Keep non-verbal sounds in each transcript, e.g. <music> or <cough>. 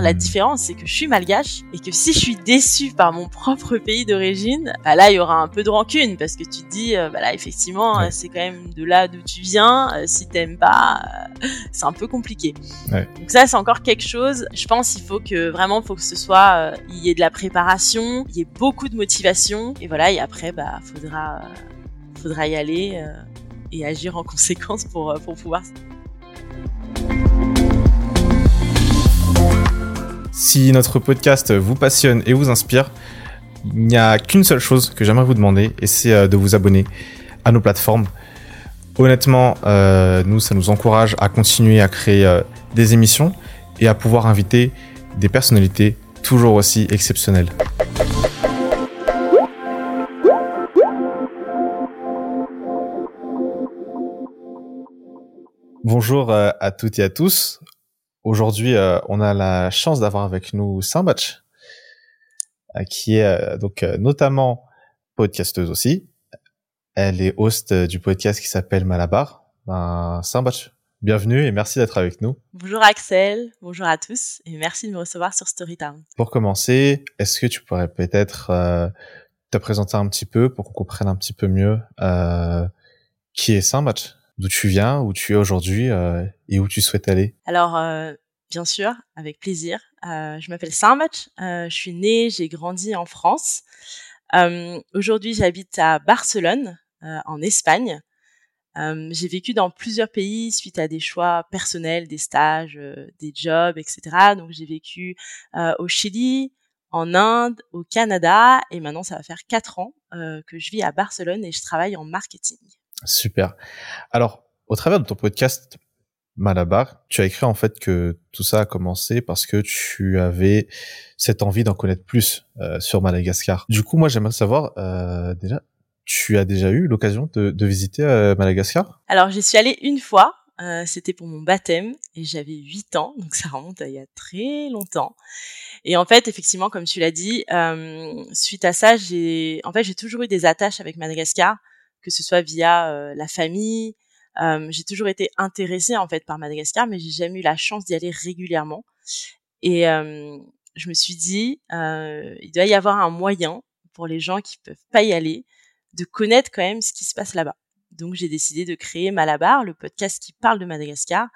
La différence, c'est que je suis malgache et que si je suis déçue par mon propre pays d'origine, bah là, il y aura un peu de rancune parce que tu te dis, euh, bah là, effectivement, c'est quand même de là d'où tu viens. Euh, si t'aimes pas, euh, <laughs> c'est un peu compliqué. Ouais. Donc ça, c'est encore quelque chose. Je pense il faut que vraiment, faut que ce soit, il y ait de la préparation, il y ait beaucoup de motivation et voilà. Et après, bah, faudra, faudra y aller et agir en <laughs> conséquence pour pour pouvoir Si notre podcast vous passionne et vous inspire, il n'y a qu'une seule chose que j'aimerais vous demander, et c'est euh, de vous abonner à nos plateformes. Honnêtement, euh, nous, ça nous encourage à continuer à créer euh, des émissions et à pouvoir inviter des personnalités toujours aussi exceptionnelles. Bonjour à toutes et à tous. Aujourd'hui, euh, on a la chance d'avoir avec nous Sambach, euh, qui est euh, donc notamment podcasteuse aussi. Elle est host du podcast qui s'appelle Malabar. Ben, Sambach, bienvenue et merci d'être avec nous. Bonjour Axel, bonjour à tous et merci de me recevoir sur Storytown. Pour commencer, est-ce que tu pourrais peut-être te présenter un petit peu pour qu'on comprenne un petit peu mieux qui est Sambach? D'où tu viens, où tu es aujourd'hui euh, et où tu souhaites aller Alors, euh, bien sûr, avec plaisir. Euh, je m'appelle Sarmach, je suis née, j'ai grandi en France. aujourd'hui, j'habite à Barcelone, en Espagne. j'ai vécu dans plusieurs pays suite à des choix personnels, des stages, des jobs, etc. Donc, j'ai vécu au Chili, en Inde, au Canada, et maintenant, ça va faire quatre ans que je vis à Barcelone et je travaille en marketing. Super. Alors, au travers de ton podcast Malabar, tu as écrit en fait que tout ça a commencé parce que tu avais cette envie d'en connaître plus euh, sur Madagascar. Du coup, moi, j'aimerais savoir euh, déjà, tu as déjà eu l'occasion de, de, visiter euh, Madagascar? Alors, j'y suis allée une fois. Euh, c'était pour mon baptême et j'avais 8 ans, donc ça remonte à il y a très longtemps. Et en fait, effectivement, comme tu l'as dit, euh, suite à ça, j'ai, en fait, j'ai toujours eu des attaches avec Madagascar que ce soit via la famille. J'ai toujours été intéressée en fait par Madagascar, mais j'ai jamais eu la chance d'y aller régulièrement. Et je me suis dit, il doit y avoir un moyen pour les gens qui peuvent pas y aller de connaître quand même ce qui se passe là-bas. Donc j'ai décidé de créer Malabar, le podcast qui parle de Madagascar,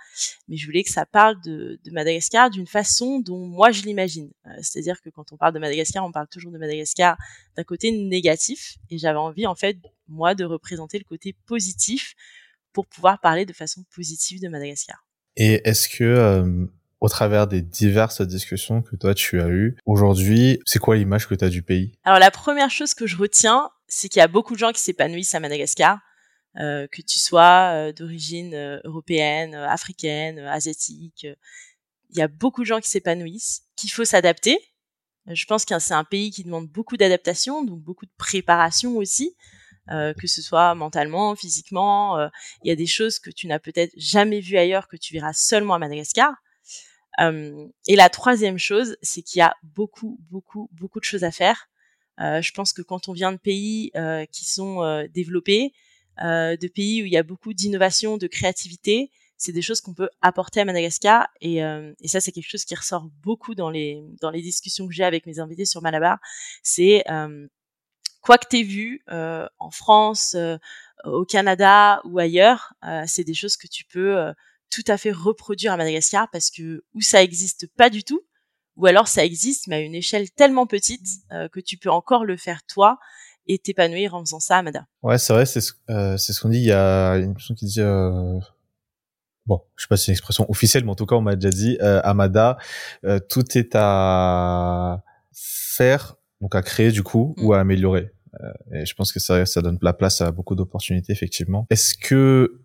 mais je voulais que ça parle de, de Madagascar d'une façon dont moi je l'imagine. C'est-à-dire que quand on parle de Madagascar, on parle toujours de Madagascar d'un côté négatif, et j'avais envie en fait moi de représenter le côté positif pour pouvoir parler de façon positive de Madagascar. Et est-ce que euh, au travers des diverses discussions que toi tu as eues aujourd'hui, c'est quoi l'image que tu as du pays? Alors la première chose que je retiens, c'est qu'il y a beaucoup de gens qui s'épanouissent à Madagascar, euh, que tu sois euh, d'origine euh, européenne, africaine, asiatique. Il y a beaucoup de gens qui s'épanouissent, qu'il faut s'adapter. Je pense que c'est un pays qui demande beaucoup d'adaptation, donc beaucoup de préparation aussi. Euh, que ce soit mentalement, physiquement. Euh, il y a des choses que tu n'as peut-être jamais vues ailleurs, que tu verras seulement à Madagascar. Euh, et la troisième chose, c'est qu'il y a beaucoup, beaucoup, beaucoup de choses à faire. je pense que quand on vient de pays qui sont développés, de pays où il y a beaucoup d'innovation, de créativité, c'est des choses qu'on peut apporter à Madagascar et, et ça c'est quelque chose qui ressort beaucoup dans les dans les discussions que j'ai avec mes invités sur Malabar. C'est quoi que tu aies vu euh, en France, euh, au Canada ou ailleurs, euh, c'est des choses que tu peux tout à fait reproduire à Madagascar parce que où ça existe pas du tout, ou alors ça existe mais à une échelle tellement petite que tu peux encore le faire toi et t'épanouir en faisant ça à Mada. Ouais, c'est vrai, c'est ce, c'est ce qu'on dit. Il y a une personne qui dit, bon, je sais pas si c'est une expression officielle, mais en tout cas, on m'a déjà dit, à Mada, tout est à faire, donc à créer du coup, ou à mmh. améliorer. Euh, et je pense que ça, ça donne la place à beaucoup d'opportunités, effectivement. Est-ce que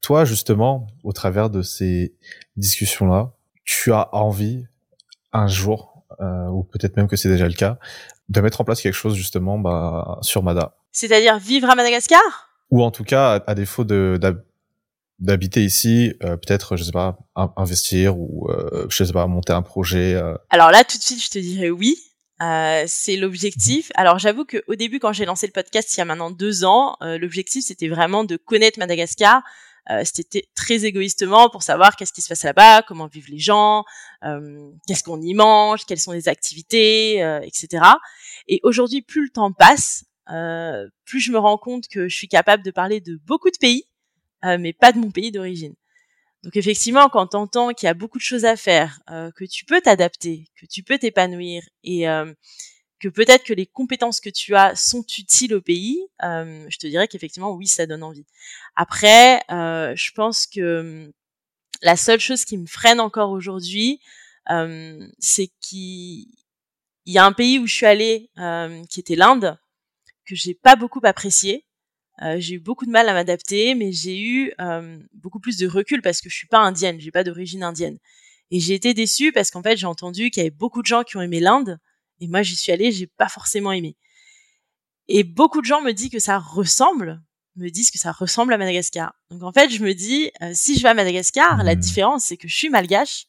toi, justement, au travers de ces discussions-là, tu as envie un jour, euh, ou peut-être même que c'est déjà le cas, de mettre en place quelque chose justement bah, sur Mada C'est-à-dire vivre à Madagascar? Ou en tout cas, à, défaut de d'habiter ici, euh, peut-être, je sais pas, investir ou euh, je sais pas, monter un projet. Euh. Alors là, tout de suite, je te dirais oui. Euh, c'est l'objectif. Alors j'avoue qu'au début, quand j'ai lancé le podcast il y a maintenant deux ans, euh, l'objectif c'était vraiment de connaître Madagascar c'était très égoïstement pour savoir qu'est-ce qui se passe là-bas, comment vivent les gens, euh, qu'est-ce qu'on y mange, quelles sont les activités, euh, etc. Et aujourd'hui, plus le temps passe, euh, plus je me rends compte que je suis capable de parler de beaucoup de pays, mais pas de mon pays d'origine. Donc effectivement, quand tu entends qu'il y a beaucoup de choses à faire, que tu peux t'adapter, que tu peux t'épanouir et que peut-être que les compétences que tu as sont utiles au pays, euh, je te dirais qu'effectivement, oui, ça donne envie. Après, euh, je pense que hum, la seule chose qui me freine encore aujourd'hui, euh, c'est qu'il y a un pays où je suis allée, euh, qui était l'Inde, que j'ai pas beaucoup apprécié. Euh, j'ai eu beaucoup de mal à m'adapter, mais j'ai eu beaucoup plus de recul parce que je suis pas indienne, j'ai pas d'origine indienne. Et j'ai été déçue parce qu'en fait, j'ai entendu qu'il y avait beaucoup de gens qui ont aimé l'Inde, et moi, j'y suis allée, j'ai pas forcément aimé. Et beaucoup de gens me disent que ça ressemble, me disent que ça ressemble à Madagascar. Donc en fait, je me dis, euh, si je vais à Madagascar, la mmh. différence, c'est que je suis malgache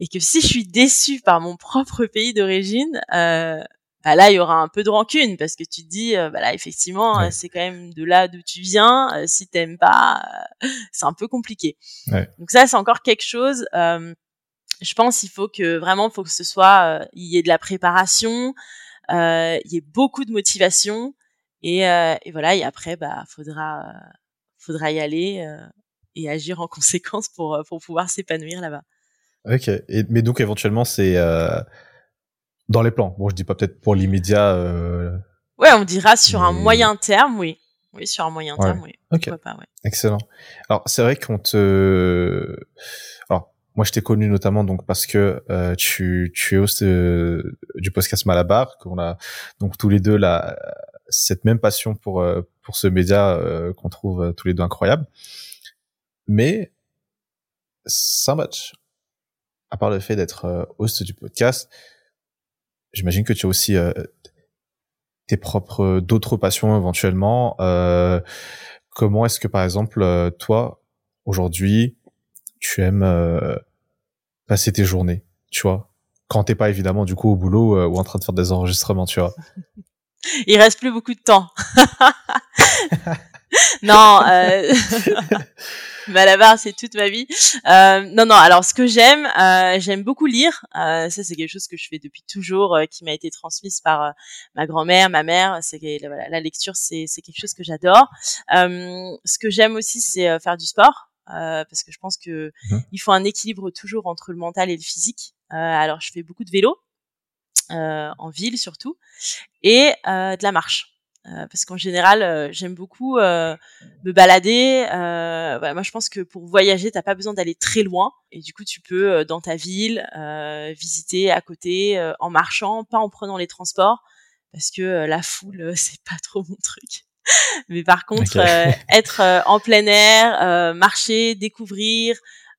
et que si je suis déçue par mon propre pays d'origine, euh, bah là, il y aura un peu de rancune parce que tu te dis, euh, bah là, effectivement, c'est quand même de là d'où tu viens. Euh, si t'aimes pas, <laughs> c'est un peu compliqué. Ouais. Donc ça, c'est encore quelque chose je pense qu'il faut que vraiment, faut que ce soit, euh, il y ait de la préparation, euh, il y ait beaucoup de motivation, et, euh, et voilà. Et après, bah, faudra, faudra y aller et agir en <laughs> conséquence pour pour pouvoir s'épanouir là-bas. Ok. Et, mais donc éventuellement, c'est dans les plans. Bon, je dis pas peut-être pour l'immédiat. Ouais, on dira sur un moyen terme, oui. Oui, sur un moyen terme, oui. Ok. Pas, ouais. Excellent. Alors, c'est vrai qu'on te moi, je t'ai connu notamment donc parce que euh, tu, tu es host euh, du podcast Malabar, qu'on a donc tous les deux la cette même passion pour euh, pour ce média qu'on trouve tous les deux incroyable. Mais sans match, à part le fait d'être host du podcast, j'imagine que tu as aussi tes propres d'autres passions éventuellement. comment est-ce que par exemple toi aujourd'hui tu aimes euh, passer tes journées, tu vois Quand t'es pas évidemment du coup au boulot euh, ou en train de faire des enregistrements, tu vois <laughs> Il reste plus beaucoup de temps. <laughs> non, euh... <laughs> Malabar, c'est toute ma vie. Euh, non, non. Alors, ce que j'aime, euh, j'aime beaucoup lire. Euh, ça, c'est quelque chose que je fais depuis toujours, euh, qui m'a été transmise par ma grand-mère, ma mère. C'est voilà, la lecture, c'est quelque chose que j'adore. ce que j'aime aussi, c'est faire du sport. Euh, parce que je pense que mmh. il faut un équilibre toujours entre le mental et le physique. Euh, alors je fais beaucoup de vélo euh, en ville surtout et de la marche. parce qu'en général, j'aime beaucoup me balader. Voilà, moi, je pense que pour voyager, t'as pas besoin d'aller très loin, et du coup, tu peux dans ta ville visiter à côté en marchant, pas en prenant les transports, parce que la foule, <laughs> c'est pas trop mon truc. <laughs> Mais par contre, euh, être euh, en plein air, euh, marcher, découvrir,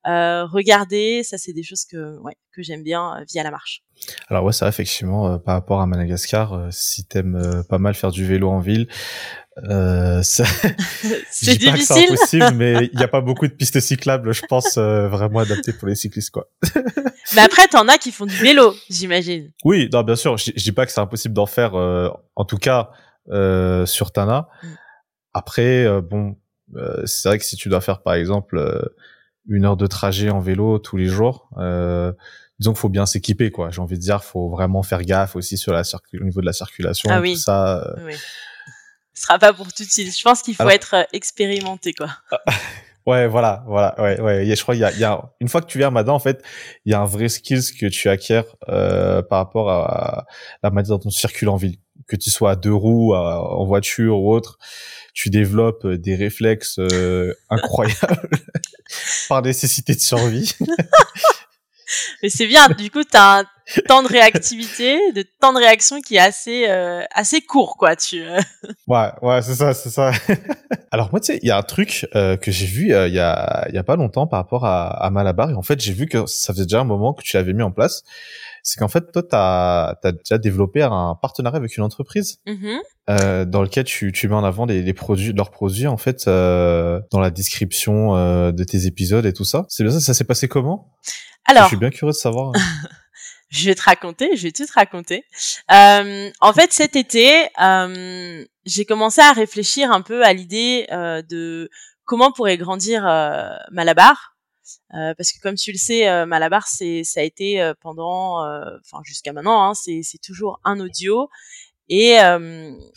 regarder, ça c'est des choses que ouais, que j'aime bien via la marche. Alors ouais, ça effectivement par rapport à Madagascar, si t'aimes pas mal faire du vélo en ville, euh, <laughs> <laughs> c'est difficile. Impossible, mais il n'y a pas beaucoup de pistes cyclables, je pense, vraiment adaptées pour les cyclistes, quoi. mais après, t'en as qui font du vélo, j'imagine. Oui, non, bien sûr. Je, dis pas que c'est impossible d'en faire. en tout cas, euh, sur Tana. Mm. Après, euh, bon, euh, c'est vrai que si tu dois faire par exemple une heure de trajet en vélo tous les jours, disons qu'il faut bien s'équiper, quoi. J'ai envie de dire, faut vraiment faire gaffe aussi sur la au niveau de la circulation, ah, oui. tout ça. Oui. Ce sera pas pour tout de suite. Je pense qu'il faut être expérimenté, quoi. <laughs> Ouais, voilà, voilà, ouais, ouais. Je crois qu'il y a, y a, une fois que tu viens maintenant, en fait, il y a un vrai skills que tu acquiers euh, par rapport à la manière dont on circule en ville que tu sois à deux roues, en voiture ou autre, tu développes euh, des réflexes euh, <laughs> incroyables <laughs> par nécessité de survie. <laughs> Mais c'est bien, du coup, tu as un temps de réactivité, de temps de réaction qui est assez euh, assez court, quoi. Tu. ouais, ouais, c'est ça, c'est ça. Alors moi, tu sais, il y a un truc que j'ai vu il y a il y a pas longtemps par rapport à, à Malabar, et en fait, j'ai vu que ça faisait déjà un moment que tu l'avais mis en place c'est qu'en fait, toi, tu as, déjà développé un partenariat avec une entreprise mm-hmm. euh, dans lequel tu, tu mets en avant les, les produits, leurs produits, en fait, euh, dans la description euh, de tes épisodes et tout ça. C'est bien ça, ça s'est passé comment? Alors, je suis bien curieux de savoir. <laughs> je vais te raconter, je vais tout te raconter. Euh, en fait, cet été, euh, j'ai commencé à réfléchir un peu à l'idée euh, de comment pourrait grandir Malabar parce que comme tu le sais, Malabar, c'est ça a été pendant, enfin jusqu'à maintenant, hein, c'est toujours un audio et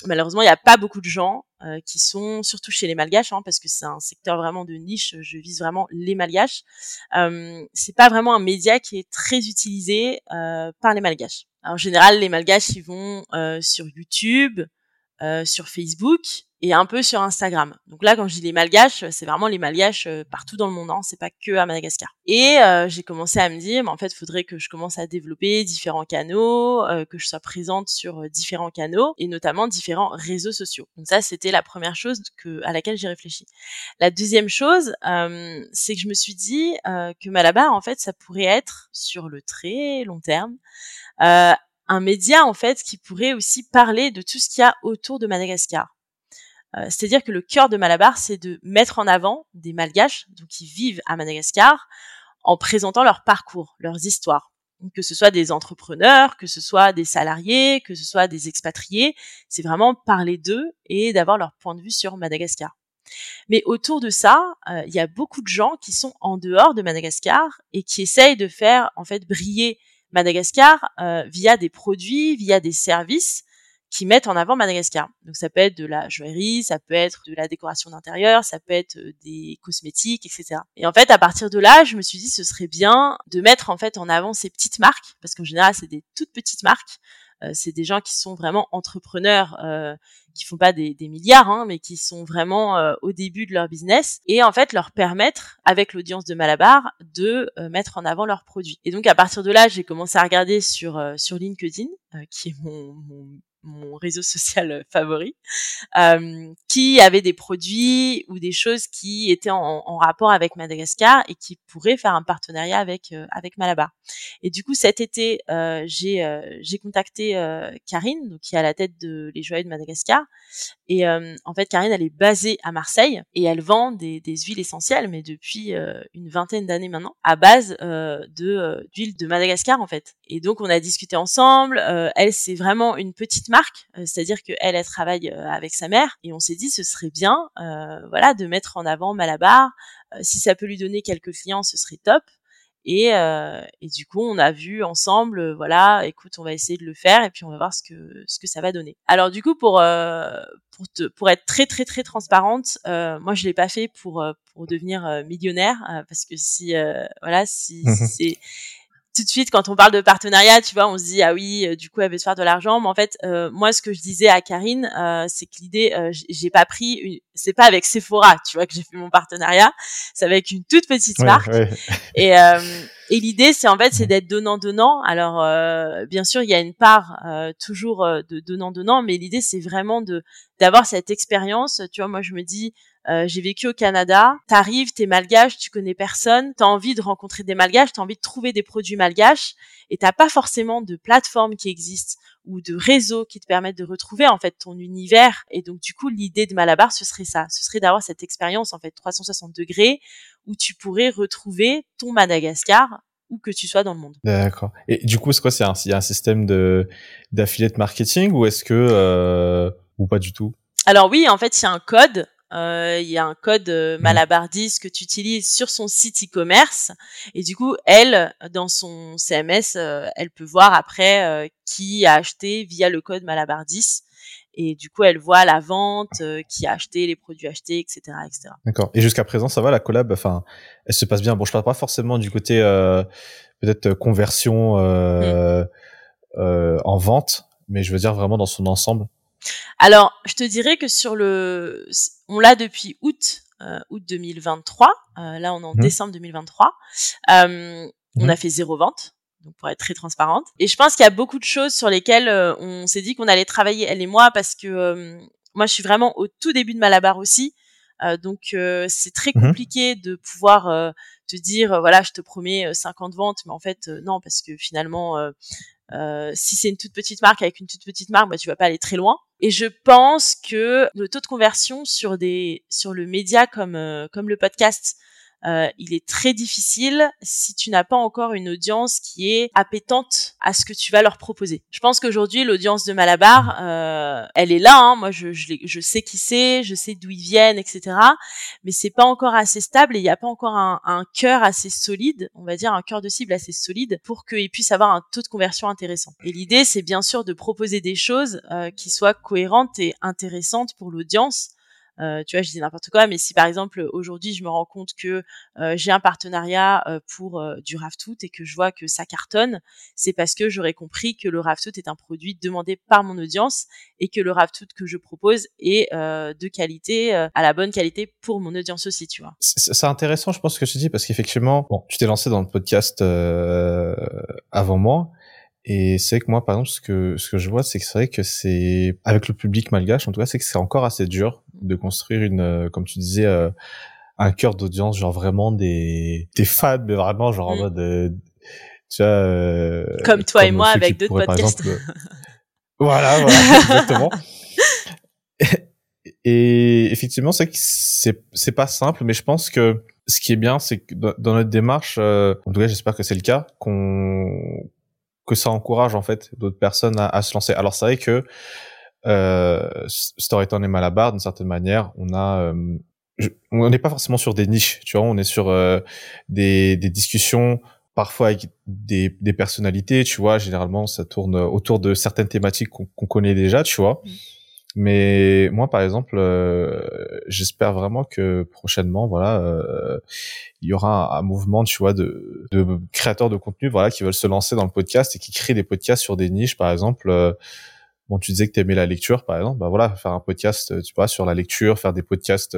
malheureusement, il n'y a pas beaucoup de gens euh, qui sont surtout chez les malgaches, hein, parce que c'est un secteur vraiment de niche. Je vise vraiment les malgaches. Euh, c'est pas vraiment un média qui est très utilisé euh, par les malgaches. en général, les malgaches ils vont euh, sur YouTube, euh, sur Facebook et un peu sur Instagram. Donc là, quand je dis les malgaches, c'est vraiment les malgaches euh, partout dans le monde, hein, c'est pas que à Madagascar. Et euh, j'ai commencé à me dire, mais en fait, faudrait que je commence à développer différents canaux, euh, que je sois présente sur différents canaux et notamment différents réseaux sociaux. Donc ça, c'était la première chose que à laquelle j'ai réfléchi. La deuxième chose, c'est que je me suis dit que Malabar, en fait, ça pourrait être sur le très long terme un média en fait qui pourrait aussi parler de tout ce qu'il y a autour de Madagascar. Euh, c'est-à-dire que le cœur de Malabar, c'est de mettre en avant des Malgaches, donc qui vivent à Madagascar, en présentant leur parcours, leurs histoires. que ce soit des entrepreneurs, que ce soit des salariés, que ce soit des expatriés, c'est vraiment parler d'eux et d'avoir leur point de vue sur Madagascar. Mais autour de ça, euh, il y a beaucoup de gens qui sont en dehors de Madagascar et qui essayent de faire en fait briller Madagascar euh, via des produits, via des services qui mettent en avant Madagascar. Donc ça peut être de la joaillerie, ça peut être de la décoration d'intérieur, ça peut être euh, des cosmétiques, etc. Et en fait, à partir de là, je me suis dit ce serait bien de mettre en fait en avant ces petites marques, parce qu'en général c'est des toutes petites marques. Euh, c'est des gens qui sont vraiment entrepreneurs, euh, qui font pas des, des milliards, hein, mais qui sont vraiment euh, au début de leur business, et en fait leur permettre, avec l'audience de Malabar, de mettre en avant leurs produits. Et donc à partir de là, j'ai commencé à regarder sur sur LinkedIn, qui est mon, mon mon réseau <laughs> social favori, qui avait des produits ou des choses qui étaient en, rapport avec Madagascar et qui pourraient faire un partenariat avec euh, avec Malabar. Et du coup, cet été, j'ai j'ai contacté Karine, donc qui est à la tête de les joyaux de Madagascar. Et en fait, Karine, elle est basée à Marseille et elle vend des, des huiles essentielles, mais depuis une vingtaine d'années maintenant, à base de d'huile de Madagascar en fait. Et donc, on a discuté ensemble. elle, c'est vraiment une petite marque, euh, c'est-à-dire qu'elle, elle travaille euh, avec sa mère, et on s'est dit ce serait bien, euh, voilà, de mettre en avant Malabar. si ça peut lui donner quelques clients, ce serait top. Et, et, du coup, on a vu ensemble, voilà, écoute, on va essayer de le faire et puis on va voir ce que ce que ça va donner. Alors du coup, pour pour te, pour être très très très transparente, moi je l'ai pas fait pour pour devenir millionnaire parce que si voilà si, si <laughs> c'est tout de suite, quand on parle de partenariat, tu vois, on se dit ah oui, euh, du coup, elle veut se faire de l'argent. Mais en fait, euh, moi, ce que je disais à Karine, euh, c'est que l'idée, j'ai pas pris, une... c'est pas avec Sephora, tu vois, que j'ai fait mon partenariat. C'est avec une toute petite marque. <laughs> Et, et l'idée, c'est en fait, c'est d'être donnant donnant. Alors, bien sûr, il y a une part toujours de donnant donnant, mais l'idée, c'est vraiment de d'avoir cette expérience. Tu vois, moi, je me dis, euh, j'ai vécu au Canada, t'arrives, t'es malgache, tu connais personne, t'as envie de rencontrer des malgaches, t'as envie de trouver des produits malgaches, et t'as pas forcément de plateforme qui existe ou de réseau qui te permettent de retrouver en fait ton univers. Et donc du coup, l'idée de Malabar, ce serait ça, ce serait d'avoir cette expérience en fait 360 degrés où tu pourrais retrouver ton Madagascar où que tu sois dans le monde. D'accord. Et du coup, c'est quoi C'est un, y a un système de d'affiliate marketing ou est-ce que euh, ou pas du tout? Alors oui, en fait, il y a un code il y a un code euh, mmh. Malabar 10 que tu utilises sur son site e-commerce. Et du coup elle dans son CMS euh, elle peut voir après qui a acheté via le code Malabar 10 et du coup elle voit la vente qui a acheté les produits achetés etc etc d'accord. Et jusqu'à présent ça va la collab? Enfin elle se passe bien. Bon je parle pas forcément du côté peut-être conversion mmh. en vente mais je veux dire vraiment dans son ensemble alors, je te dirais que sur le, on l'a depuis août, euh, août 2023. Euh, là, on est en mmh. décembre 2023. Euh, on mmh. a fait zéro vente. Donc pour être très transparente. Et je pense qu'il y a beaucoup de choses sur lesquelles euh, on s'est dit qu'on allait travailler elle et moi parce que euh, moi je suis vraiment au tout début de Malabar aussi. donc c'est très mmh. compliqué de pouvoir te dire voilà je te promets 50 ventes mais en fait non parce que finalement euh, si c'est une toute petite marque avec une toute petite marque, bah, tu vas pas aller très loin. Et je pense que le taux de conversion sur des sur le média comme euh, comme le podcast euh, il est très difficile si tu n'as pas encore une audience qui est appétente à ce que tu vas leur proposer. Je pense qu'aujourd'hui, l'audience de Malabar, euh, elle est là. Hein. Moi, je, je, je, sais qui c'est, je sais d'où ils viennent, etc. Mais c'est pas encore assez stable et il n'y a pas encore un, un cœur assez solide, on va dire un cœur de cible assez solide pour qu'ils puissent avoir un taux de conversion intéressant. Et l'idée, c'est bien sûr de proposer des choses euh, qui soient cohérentes et intéressantes pour l'audience euh, tu vois, je dis n'importe quoi, mais si par exemple aujourd'hui je me rends compte que euh, j'ai un partenariat euh, pour du Raftout et que je vois que ça cartonne, c'est parce que j'aurais compris que le Raftout est un produit demandé par mon audience et que le Raftout que je propose est de qualité, à la bonne qualité pour mon audience aussi, tu vois. C'est intéressant, je pense, ce que tu dis, parce qu'effectivement, bon, tu t'es lancé dans le podcast avant moi. Et c'est que moi, par exemple, ce que ce que je vois, c'est que c'est vrai que c'est avec le public malgache, en tout cas, c'est que c'est encore assez dur de construire une, euh, comme tu disais, euh, un cœur d'audience, genre vraiment des des fans, mais vraiment genre en mm. mode, euh, tu vois, comme toi et moi avec d'autres podcasts. <laughs> voilà, voilà, exactement. <laughs> Et effectivement, c'est que c'est c'est pas simple, mais je pense que ce qui est bien, c'est que dans notre démarche, en tout cas, j'espère que c'est le cas, qu'on que ça encourage en fait d'autres personnes à, se lancer. Alors c'est vrai que euh, Storytown et Malabar, d'une certaine manière, on a, euh, on n'est pas forcément sur des niches, tu vois, on est sur euh, des, des discussions parfois avec des, des personnalités, tu vois. Généralement, ça tourne autour de certaines thématiques qu'on connaît déjà, tu vois. Mmh. Mais moi, par exemple, euh, j'espère vraiment que prochainement, voilà, euh, il y aura un, mouvement, tu vois, de, de, créateurs de contenu, voilà, qui veulent se lancer dans le podcast et qui créent des podcasts sur des niches, par exemple. Euh, bon, tu disais que tu aimais la lecture, par exemple. Bah voilà, faire un podcast, tu vois, sur la lecture, faire des podcasts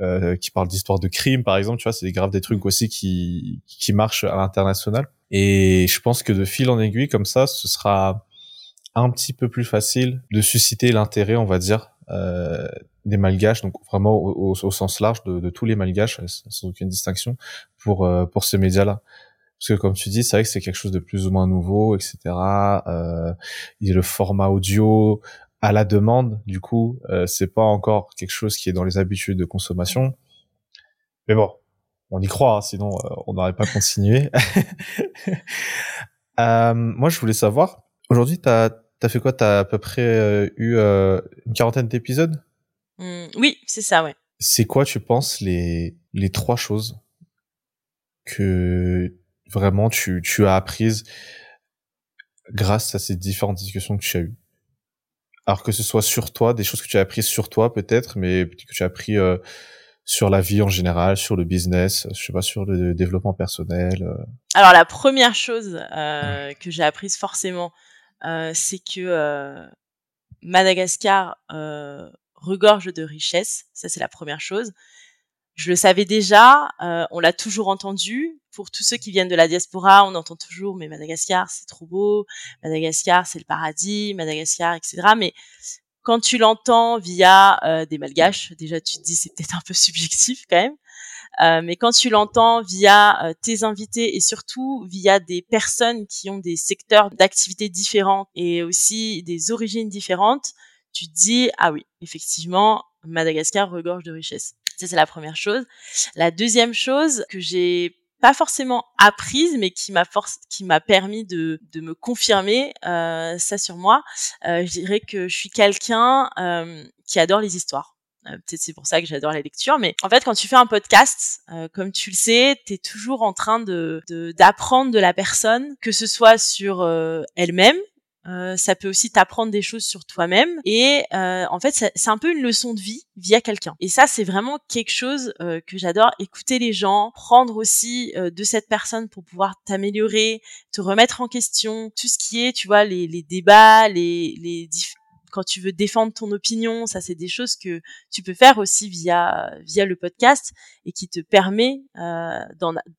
euh, qui parlent d'histoire de crime, par exemple. Tu vois, c'est des graves des trucs aussi qui qui marchent à l'international. Et je pense que de fil en aiguille, comme ça, ce sera un petit peu plus facile de susciter l'intérêt, on va dire, euh, des malgaches, donc vraiment au, sens large de, tous les malgaches, sans aucune distinction, pour euh, pour ce média-là. Parce que comme tu dis, c'est vrai que c'est quelque chose de plus ou moins nouveau, etc. Euh, il y a le format audio à la demande, du coup, euh, c'est pas encore quelque chose qui est dans les habitudes de consommation. Mais bon, on y croit, hein, sinon euh, on n'aurait pas <laughs> continué. <laughs> euh, moi, je voulais savoir, aujourd'hui, t'as T'as fait quoi? T'as à peu près euh, eu une quarantaine d'épisodes? Mmh, Oui, c'est ça, ouais. C'est quoi, tu penses, les, les trois choses que vraiment tu, tu as apprises grâce à ces différentes discussions que tu as eues Alors que ce soit sur toi, des choses que tu as apprises sur toi peut-être, mais que tu as appris euh, sur la vie en général, sur le business, je sais pas, sur le développement personnel. Alors la première chose que j'ai apprise forcément, euh, c'est que euh, Madagascar euh, regorge de richesses. Ça, c'est la première chose. Je le savais déjà, on l'a toujours entendu. Pour tous ceux qui viennent de la diaspora, on entend toujours mais Madagascar c'est trop beau, Madagascar c'est le paradis, Madagascar etc. Mais quand tu l'entends via des malgaches, déjà tu te dis c'est peut-être un peu subjectif quand même. Euh, mais quand tu l'entends via euh, tes invités et surtout via des personnes qui ont des secteurs d'activité différents et aussi des origines différentes, tu te dis ah oui, effectivement, Madagascar regorge de richesses. Ça c'est la première chose. La deuxième chose que j'ai pas forcément apprise, mais qui m'a force, qui m'a permis de, de me confirmer euh, ça sur moi. Euh, je dirais que je suis quelqu'un euh, qui adore les histoires. Euh, peut-être c'est pour ça que j'adore la lecture, mais en fait, quand tu fais un podcast, euh, comme tu le sais, tu es toujours en train de d'apprendre de, la personne, que ce soit sur euh, ça peut aussi t'apprendre des choses sur toi-même et en fait c'est un peu une leçon de vie via quelqu'un. Et ça c'est vraiment quelque chose que j'adore écouter les gens prendre aussi de cette personne pour pouvoir t'améliorer te remettre en question tout ce qui est tu vois les, les débats les les quand tu veux défendre ton opinion, ça c'est des choses que tu peux faire aussi via via le podcast et qui te permet euh,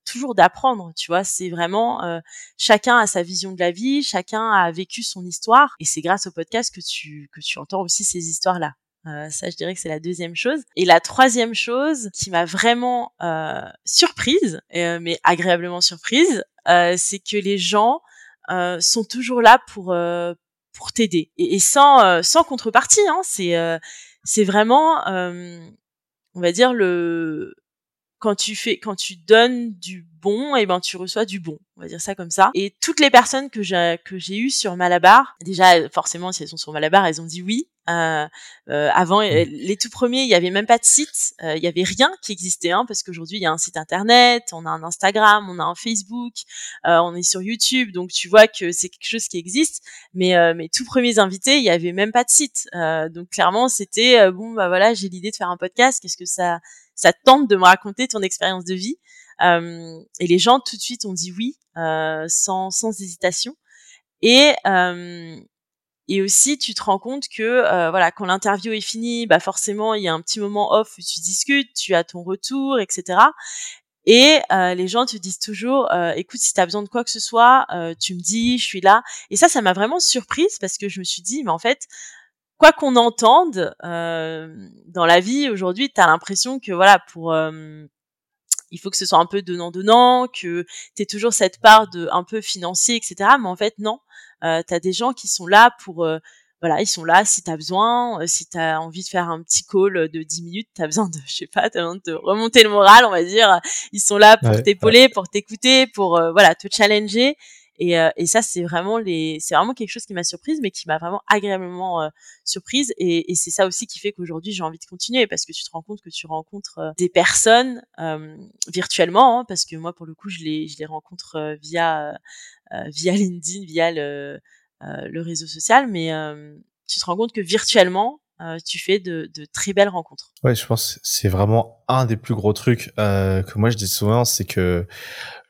toujours d'apprendre. Tu vois, c'est vraiment euh, chacun a sa vision de la vie, chacun a vécu son histoire et c'est grâce au podcast que tu que tu entends aussi ces histoires là. Euh, ça, je dirais que c'est la deuxième chose. Et la troisième chose qui m'a vraiment euh, surprise, euh, mais agréablement surprise, euh, c'est que les gens sont toujours là pour pour t'aider et, sans euh, sans contrepartie. Hein, c'est euh, c'est vraiment, euh, on va dire le quand tu fais, quand tu donnes du bon, et eh ben tu reçois du bon. On va dire ça comme ça. Et toutes les personnes que j'ai que j'ai eues sur Malabar, déjà forcément si elles sont sur Malabar, elles ont dit oui. Euh, euh, avant, euh, les tout premiers, il y avait même pas de site, euh, il y avait rien qui existait, hein, parce qu'aujourd'hui il y a un site internet, on a un Instagram, on a un Facebook, on est sur YouTube, donc tu vois que c'est quelque chose qui existe. Mais mes tout premiers invités, il y avait même pas de site, donc clairement c'était bon bah voilà, j'ai l'idée de faire un podcast, qu'est-ce que ça ça tente de me raconter ton expérience de vie? Et les gens tout de suite ont dit oui sans, sans hésitation. Et euh, et aussi, tu te rends compte que euh, voilà, quand l'interview est finie, bah forcément, il y a un petit moment off où tu discutes, tu as ton retour, etc. Et euh, les gens te disent toujours, euh, écoute, si tu as besoin de quoi que ce soit, tu me dis, je suis là. Et ça, ça m'a vraiment surprise parce que je me suis dit, mais en fait, quoi qu'on entende dans la vie aujourd'hui, tu as l'impression que voilà, pour il faut que ce soit un peu donnant-donnant, que tu toujours cette part de un peu financier, etc. Mais en fait, non. Euh, tu as des gens qui sont là pour... Euh, voilà, ils sont là si tu as besoin, euh, si tu as envie de faire un petit call de 10 minutes, tu as besoin de, <laughs> je sais pas, tu as besoin de te remonter le moral, on va dire. Ils sont là pour t'épauler, pour t'écouter, pour euh, voilà, te challenger. Et, euh, et ça, c'est vraiment les, c'est vraiment quelque chose qui m'a surprise, mais qui m'a vraiment agréablement euh, surprise. Et, et c'est ça aussi qui fait qu'aujourd'hui j'ai envie de continuer parce que tu te rends compte que tu rencontres euh, des personnes virtuellement, hein, parce que moi pour le coup je les, je les rencontre via via <laughs> LinkedIn, via le le réseau social, mais tu te rends compte que virtuellement tu fais de, de, très belles rencontres. Ouais, je pense que c'est vraiment un des plus gros trucs euh, que moi je dis souvent, c'est que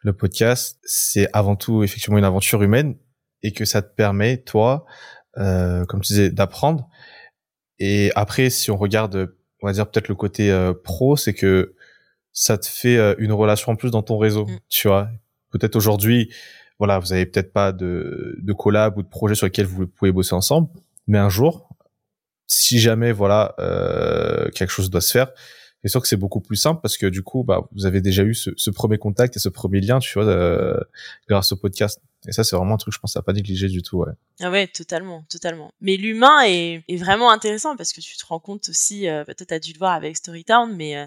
le podcast, c'est avant tout effectivement une aventure humaine et que ça te permet, toi, euh, comme tu disais, d'apprendre. Et après, si on regarde, on va dire peut-être le côté euh, pro, c'est que ça te fait euh, une relation en plus dans ton réseau, mm. tu vois. Peut-être aujourd'hui, voilà, vous avez peut-être pas de, de collab ou de projet sur lequel vous pouvez bosser ensemble, mais un jour, si jamais, voilà, euh, quelque chose doit se faire, c'est sûr que c'est beaucoup plus simple parce que du coup, bah, vous avez déjà eu ce, ce premier contact et ce premier lien, tu vois, euh, grâce au podcast. Et ça, c'est vraiment un truc, je pense, à pas négliger du tout, ouais. Ah ouais, totalement, totalement. Mais l'humain est, est vraiment intéressant parce que tu te rends compte aussi, euh, peut-être t'as dû le voir avec Storytown, mais euh,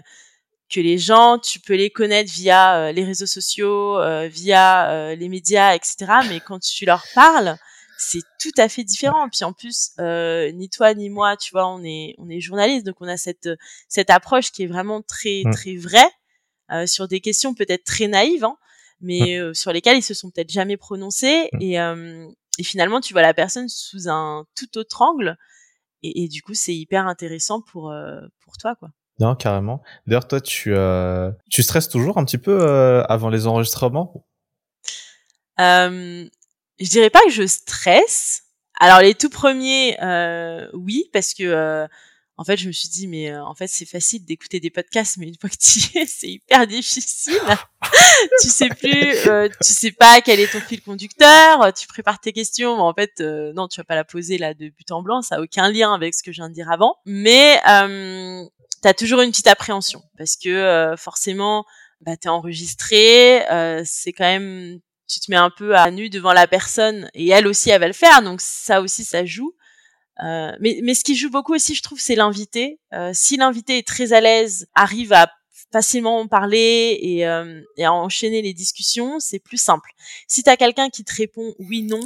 que les gens, tu peux les connaître via euh, les réseaux sociaux, euh, via les médias, etc. Mais quand tu leur parles, c'est tout à fait différent. Puis en plus, euh, ni toi ni moi, tu vois, on est on est journaliste, donc on a cette cette approche qui est vraiment très mmh. très vraie euh, sur des questions peut-être très naïves, hein, mais euh, sur lesquelles ils se sont peut-être jamais prononcés. Mmh. Et, euh, et finalement, tu vois la personne sous un tout autre angle, et, et du coup, c'est hyper intéressant pour euh, pour toi, quoi. Non, carrément. D'ailleurs, toi, tu tu stresses toujours un petit peu avant les enregistrements? Euh, je dirais pas que je stresse. Alors les tout premiers, euh, oui, parce que euh, en fait je me suis dit mais euh, en fait c'est facile d'écouter des podcasts, mais une fois que tu y es, <laughs> c'est hyper difficile. <laughs> tu sais plus, euh, tu sais pas quel est ton fil conducteur. Tu prépares tes questions, mais en fait non, tu vas pas la poser là de but en blanc. Ça a aucun lien avec ce que je viens de dire avant. Mais euh, t'as toujours une petite appréhension parce que forcément bah, t'es enregistré, c'est quand même tu te mets un peu à nu devant la personne et elle aussi elle va le faire donc ça aussi ça joue. Euh, mais, mais ce qui joue beaucoup aussi je trouve c'est l'invité. Euh, si l'invité est très à l'aise arrive à facilement parler et, euh, et à enchaîner les discussions c'est plus simple. Si t'as quelqu'un qui te répond oui non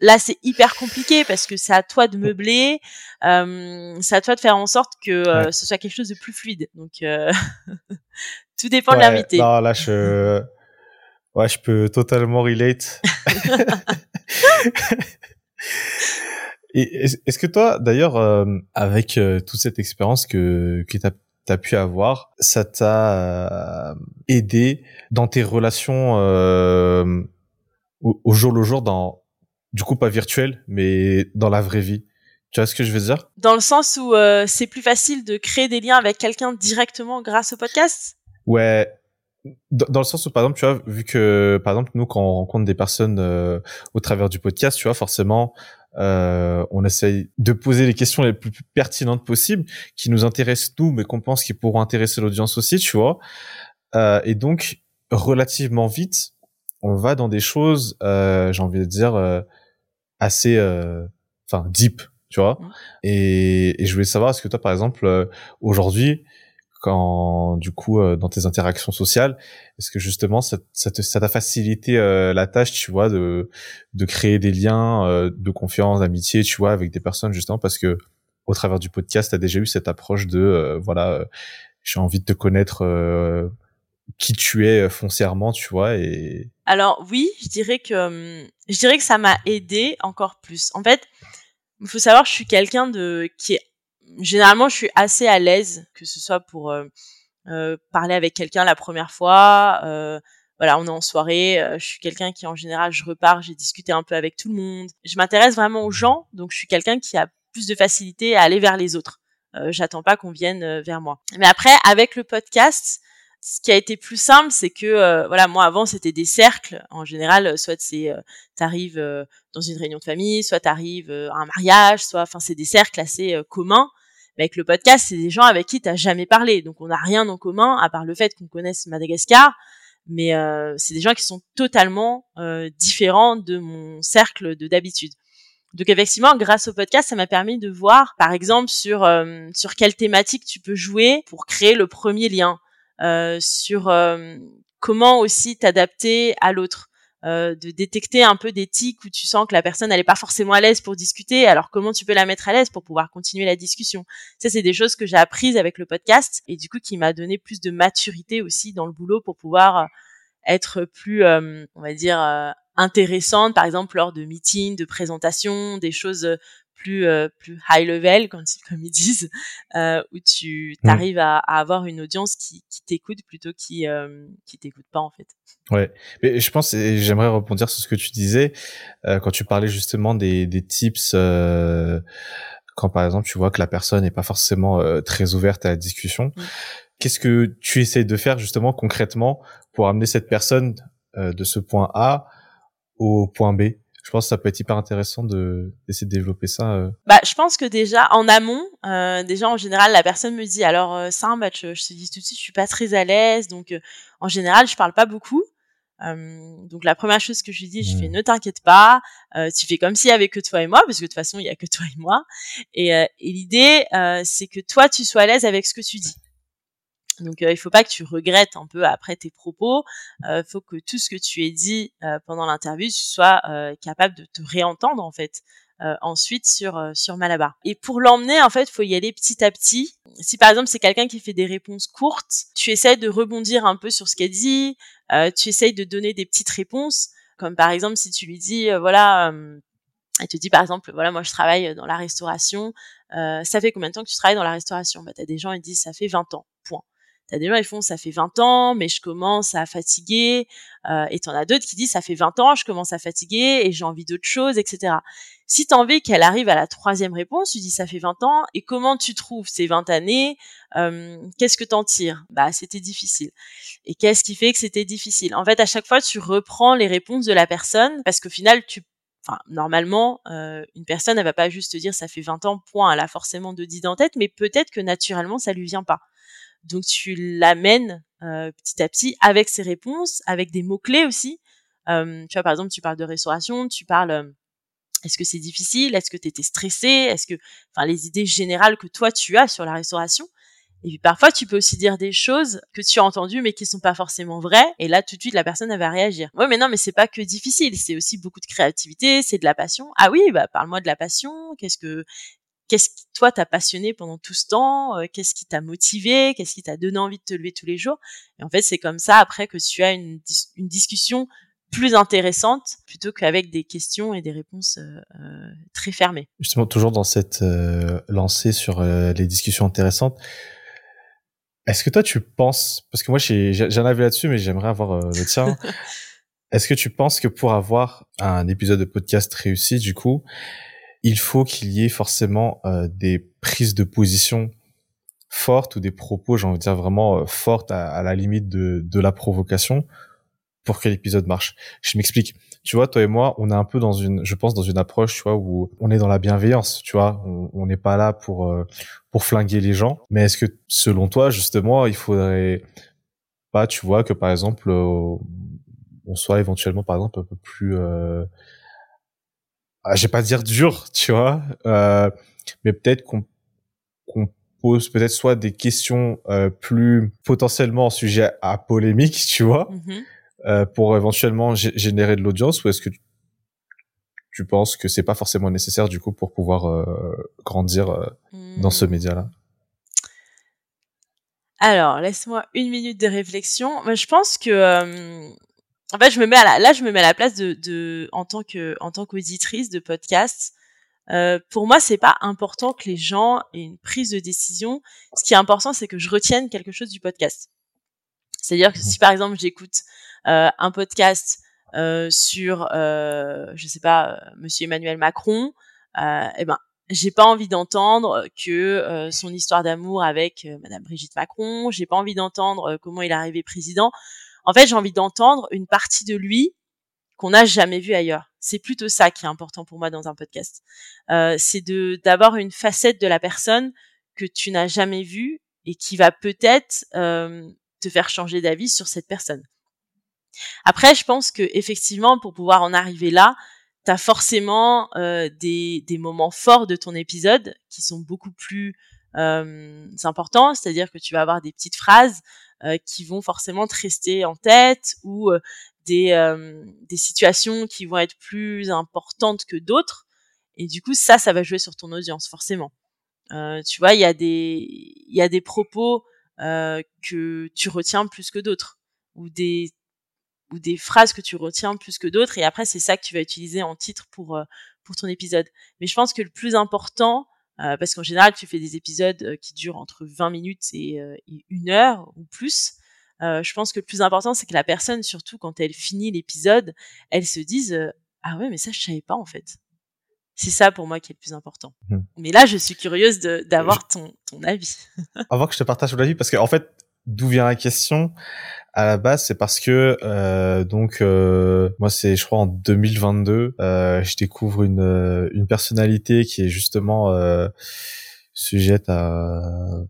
là c'est hyper compliqué parce que c'est à toi de meubler euh, c'est à toi de faire en sorte que euh, ce soit quelque chose de plus fluide. Donc euh, <laughs> tout dépend ouais, de l'invité. non là je <laughs> Ouais, je peux totalement relate. <laughs> Est-ce que toi, d'ailleurs, euh, avec euh, toute cette expérience que que t'as as pu avoir, ça t'a aidé dans tes relations euh, au, au, jour le jour, dans du coup pas virtuel, mais dans la vraie vie. Tu vois ce que je veux dire? Dans le sens où c'est plus facile de créer des liens avec quelqu'un directement grâce au podcast? Ouais, dans le sens où par exemple tu vois vu que par exemple nous quand on rencontre des personnes euh, au travers du podcast tu vois forcément euh, on essaye de poser les questions les plus pertinentes possibles qui nous intéressent nous mais qu'on pense qu'ils pourront intéresser l'audience aussi tu vois euh, et donc relativement vite on va dans des choses euh, j'ai envie de dire euh, assez euh, enfin deep tu vois. Et, et, je voulais savoir est-ce que toi par exemple aujourd'hui quand du coup euh, dans tes interactions sociales est-ce que justement ça, ça te ça t'a facilité euh, la tâche tu vois de de créer des liens euh, de confiance d'amitié tu vois avec des personnes justement parce que au travers du podcast tu as déjà eu cette approche de voilà j'ai envie de te connaître qui tu es foncièrement tu vois et alors oui je dirais que je dirais que ça m'a aidé encore plus en fait il faut savoir je suis quelqu'un de qui est généralement, je suis assez à l'aise, que ce soit pour euh, euh, parler avec quelqu'un la première fois. Euh, voilà, on est en soirée. je suis quelqu'un qui, en général, je repars, j'ai discuté un peu avec tout le monde. Je m'intéresse vraiment aux gens, donc je suis quelqu'un qui a plus de facilité à aller vers les autres. J'attends pas qu'on vienne vers moi. Mais après, avec le podcast, ce qui a été plus simple, c'est que euh, voilà, moi avant c'était des cercles. En général, soit c'est euh, t'arrives euh, dans une réunion de famille, soit t'arrives euh, à un mariage, soit enfin c'est des cercles assez communs. Mais avec le podcast, c'est des gens avec qui t'as jamais parlé, donc on n'a rien en commun à part le fait qu'on connaisse Madagascar. Mais c'est des gens qui sont totalement différents de mon cercle de d'habitude. Donc effectivement, grâce au podcast, ça m'a permis de voir, par exemple, sur sur quelle thématique tu peux jouer pour créer le premier lien euh, sur euh, comment aussi t'adapter à l'autre. Euh, de détecter un peu des tics où tu sens que la personne elle pas forcément à l'aise pour discuter alors comment tu peux la mettre à l'aise pour pouvoir continuer la discussion? Ça c'est des choses que j'ai apprises avec le podcast et du coup qui m'a donné plus de maturité aussi dans le boulot pour pouvoir être plus on va dire intéressante par exemple lors de meetings de présentations des choses plus euh, plus high level comme <laughs> comme ils disent euh, où tu mm. arrives à, à, avoir une audience qui, qui t'écoute plutôt qui euh, qui t'écoute pas en fait. Ouais, mais je pense et j'aimerais rebondir sur ce que tu disais euh, quand tu parlais justement des des tips euh, quand par exemple tu vois que la personne n'est pas forcément euh, très ouverte à la discussion. Mm. Qu'est-ce que tu essayes de faire justement concrètement pour amener cette personne de ce point A au point B? Je pense que ça peut être hyper intéressant de d'essayer de développer ça. Euh. Bah, je pense que déjà en amont, euh, déjà en général, la personne me dit alors euh, ça, bah, je, je, te dis tout de suite, je suis pas très à l'aise, donc euh, en général, je parle pas beaucoup. donc la première chose que je lui dis, je fais mmh. ne t'inquiète pas, tu fais comme s'il y avait que toi et moi, parce que de toute façon il y a que toi et moi. Et, et l'idée, c'est que toi tu sois à l'aise avec ce que tu dis. Donc euh, il faut pas que tu regrettes un peu après tes propos. Euh, faut que tout ce que tu aies dit euh, pendant l'interview, tu sois euh, capable de te réentendre en fait. ensuite sur sur Malabar. Et pour l'emmener, en fait, faut y aller petit à petit. Si par exemple c'est quelqu'un qui fait des réponses courtes, tu essaies de rebondir un peu sur ce qu'elle dit. tu essayes de donner des petites réponses, comme par exemple si tu lui dis voilà. elle te dit par exemple, voilà, moi je travaille dans la restauration. ça fait combien de temps que tu travailles dans la restauration? Bah t'as des gens ils disent ça fait 20 ans. T'as des gens ils font ça fait 20 ans, mais je commence à fatiguer. Euh, et t'en as d'autres qui disent ça fait 20 ans, je commence à fatiguer et j'ai envie d'autre chose, etc. Si t'as envie qu'elle arrive à la troisième réponse, tu dis ça fait 20 ans et comment tu trouves ces 20 années euh, Qu'est-ce que t'en tires? Bah c'était difficile. Et qu'est-ce qui fait que c'était difficile? En fait, à chaque fois, tu reprends les réponses de la personne parce qu'au final, tu Enfin, normalement, euh, une personne, elle va pas juste te dire ça fait 20 ans, point, elle a forcément de d'idées en tête, mais peut-être que naturellement, ça lui vient pas. Donc tu l'amènes euh, petit à petit avec ses réponses, avec des mots clés aussi. Euh, tu vois, par exemple, tu parles de restauration, tu parles. Euh, est-ce que c'est difficile? Est-ce que tu étais stressé? Est-ce que, enfin, les idées générales que toi tu as sur la restauration. Et puis parfois, tu peux aussi dire des choses que tu as entendues mais qui sont pas forcément vraies. Et là, tout de suite, la personne elle va réagir. Ouais, mais non, mais c'est pas que difficile. C'est aussi beaucoup de créativité, c'est de la passion. Ah oui, bah parle-moi de la passion. Qu'est-ce que qu'est-ce qui toi t'a passionné pendant tout ce temps, euh, qu'est-ce qui t'a motivé, qu'est-ce qui t'a donné envie de te lever tous les jours? Et en fait, c'est comme ça après que tu as une, une discussion plus intéressante plutôt qu'avec des questions et des réponses euh, euh très fermées. Justement, toujours dans cette euh, lancée sur les discussions intéressantes, est-ce que toi tu penses, parce que moi j'en avais là-dessus, mais j'aimerais avoir le tien. <laughs> Est-ce que tu penses que pour avoir un épisode de podcast réussi, du coup, il faut qu'il y ait forcément euh, des prises de position fortes ou des propos, j'ai envie de dire vraiment euh, fortes à, la limite de, la provocation pour que l'épisode marche. Je m'explique. Tu vois, toi et moi, on est un peu dans une, je pense, dans une approche, tu vois, où on est dans la bienveillance, tu vois. On n'est pas là pour euh, pour flinguer les gens. Mais est-ce que, selon toi, justement, il faudrait pas, tu vois, que par exemple, on soit éventuellement, par exemple, un peu plus ah, je vais pas dire dur, tu vois, euh, mais peut-être qu'on qu'on pose peut-être soit des questions euh, plus potentiellement sujet à polémique, tu vois, Mhm. euh, pour éventuellement gé- générer de l'audience, ou est-ce que tu- tu penses que c'est pas forcément nécessaire du coup pour pouvoir euh, grandir euh, dans ce Hmm. média-là? Alors, laisse-moi une minute de réflexion. Moi, je pense que, euh, en fait, je me mets à la, là, je me mets à la place de, de en tant que, en tant qu'auditrice de podcast. Euh, pour moi, c'est pas important que les gens aient une prise de décision. Ce qui est important, c'est que je retienne quelque chose du podcast. C'est-à-dire que si par exemple j'écoute euh, un podcast euh, sur, euh, je sais pas, euh, Monsieur Emmanuel Macron, euh, eh ben, j'ai pas envie d'entendre que son histoire d'amour avec Madame Brigitte Macron. J'ai pas envie d'entendre comment il est arrivé président. En fait, j'ai envie d'entendre une partie de lui qu'on n'a jamais vu ailleurs. C'est plutôt ça qui est important pour moi dans un podcast. Euh, c'est d'avoir une facette de la personne que tu n'as jamais vue et qui va peut-être euh, te faire changer d'avis sur cette personne. Après, je pense que effectivement, pour pouvoir en arriver là, t'as forcément euh, des, moments forts de ton épisode qui sont beaucoup plus importants, c'est-à-dire que tu vas avoir des petites phrases qui vont forcément te rester en tête ou euh, des, euh, des situations qui vont être plus importantes que d'autres. Et du coup, ça, ça va jouer sur ton audience, forcément. Euh, tu vois, il y a des, il y a des propos euh, que tu retiens plus que d'autres, ou des, ou des phrases que tu retiens plus que d'autres, et après c'est ça que tu vas utiliser en titre pour euh, pour ton épisode. Mais je pense que le plus important, euh, parce qu'en général tu fais des épisodes euh, qui durent entre 20 minutes et, euh, et une heure ou plus, euh, je pense que le plus important c'est que la personne, surtout quand elle finit l'épisode, elle se dise euh, ah ouais mais ça je savais pas en fait. C'est ça pour moi qui est le plus important. Hmm. Mais là, je suis curieuse d'avoir ton, ton avis. <laughs> Avant que je te partage mon avis, parce que en fait, d'où vient la question à la base, c'est parce que euh, donc euh, moi c'est je crois en 2022, euh, je découvre une euh, une personnalité qui est justement euh, sujette à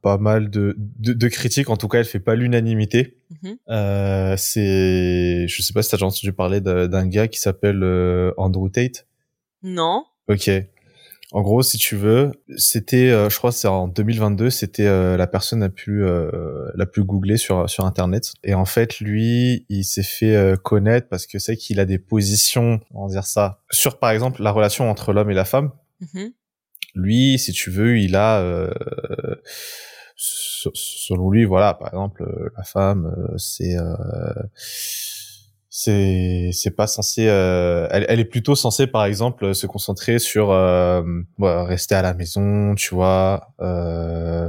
pas mal de, de de critiques. En tout cas, elle fait pas l'unanimité. Mhm. Euh, c'est je sais pas si t'as déjà entendu parler d'un gars qui s'appelle euh, Andrew Tate. Non. Ok. En gros, si tu veux, c'était, euh, je crois, c'est en 2022, c'était euh, la personne la plus euh, la plus googlée sur sur internet. Et en fait, lui, il s'est fait euh, connaître parce que c'est qu'il a des positions, on va dire ça, sur par exemple la relation entre l'homme et la femme. Mhm. Lui, si tu veux, il a, euh, se- selon lui, voilà, par exemple, euh, la femme, c'est euh, c'est c'est pas censé euh, elle, elle est plutôt censée par exemple se concentrer sur euh, ouais, rester à la maison tu vois euh,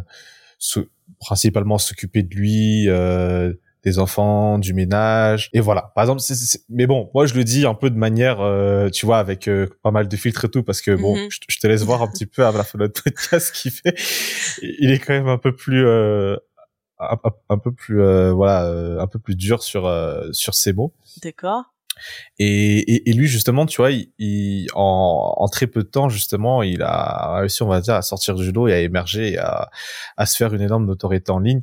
se- principalement s'occuper de lui euh, des enfants du ménage et voilà par exemple c'est, c'est- mais bon moi je le dis un peu de manière euh, tu vois avec euh, pas mal de filtres et tout parce que bon Mhm. je, je te laisse voir un petit peu à la fin de notre <laughs> podcast ce qu'il fait il est quand même un peu plus euh, un, un- peu plus euh, voilà euh, un peu plus dur sur euh, sur ses mots D'accord. Et, et, et lui justement tu vois il, il- en, en très peu de temps justement il a réussi on va dire à sortir du lot et à émerger et à, à se faire une énorme notoriété en ligne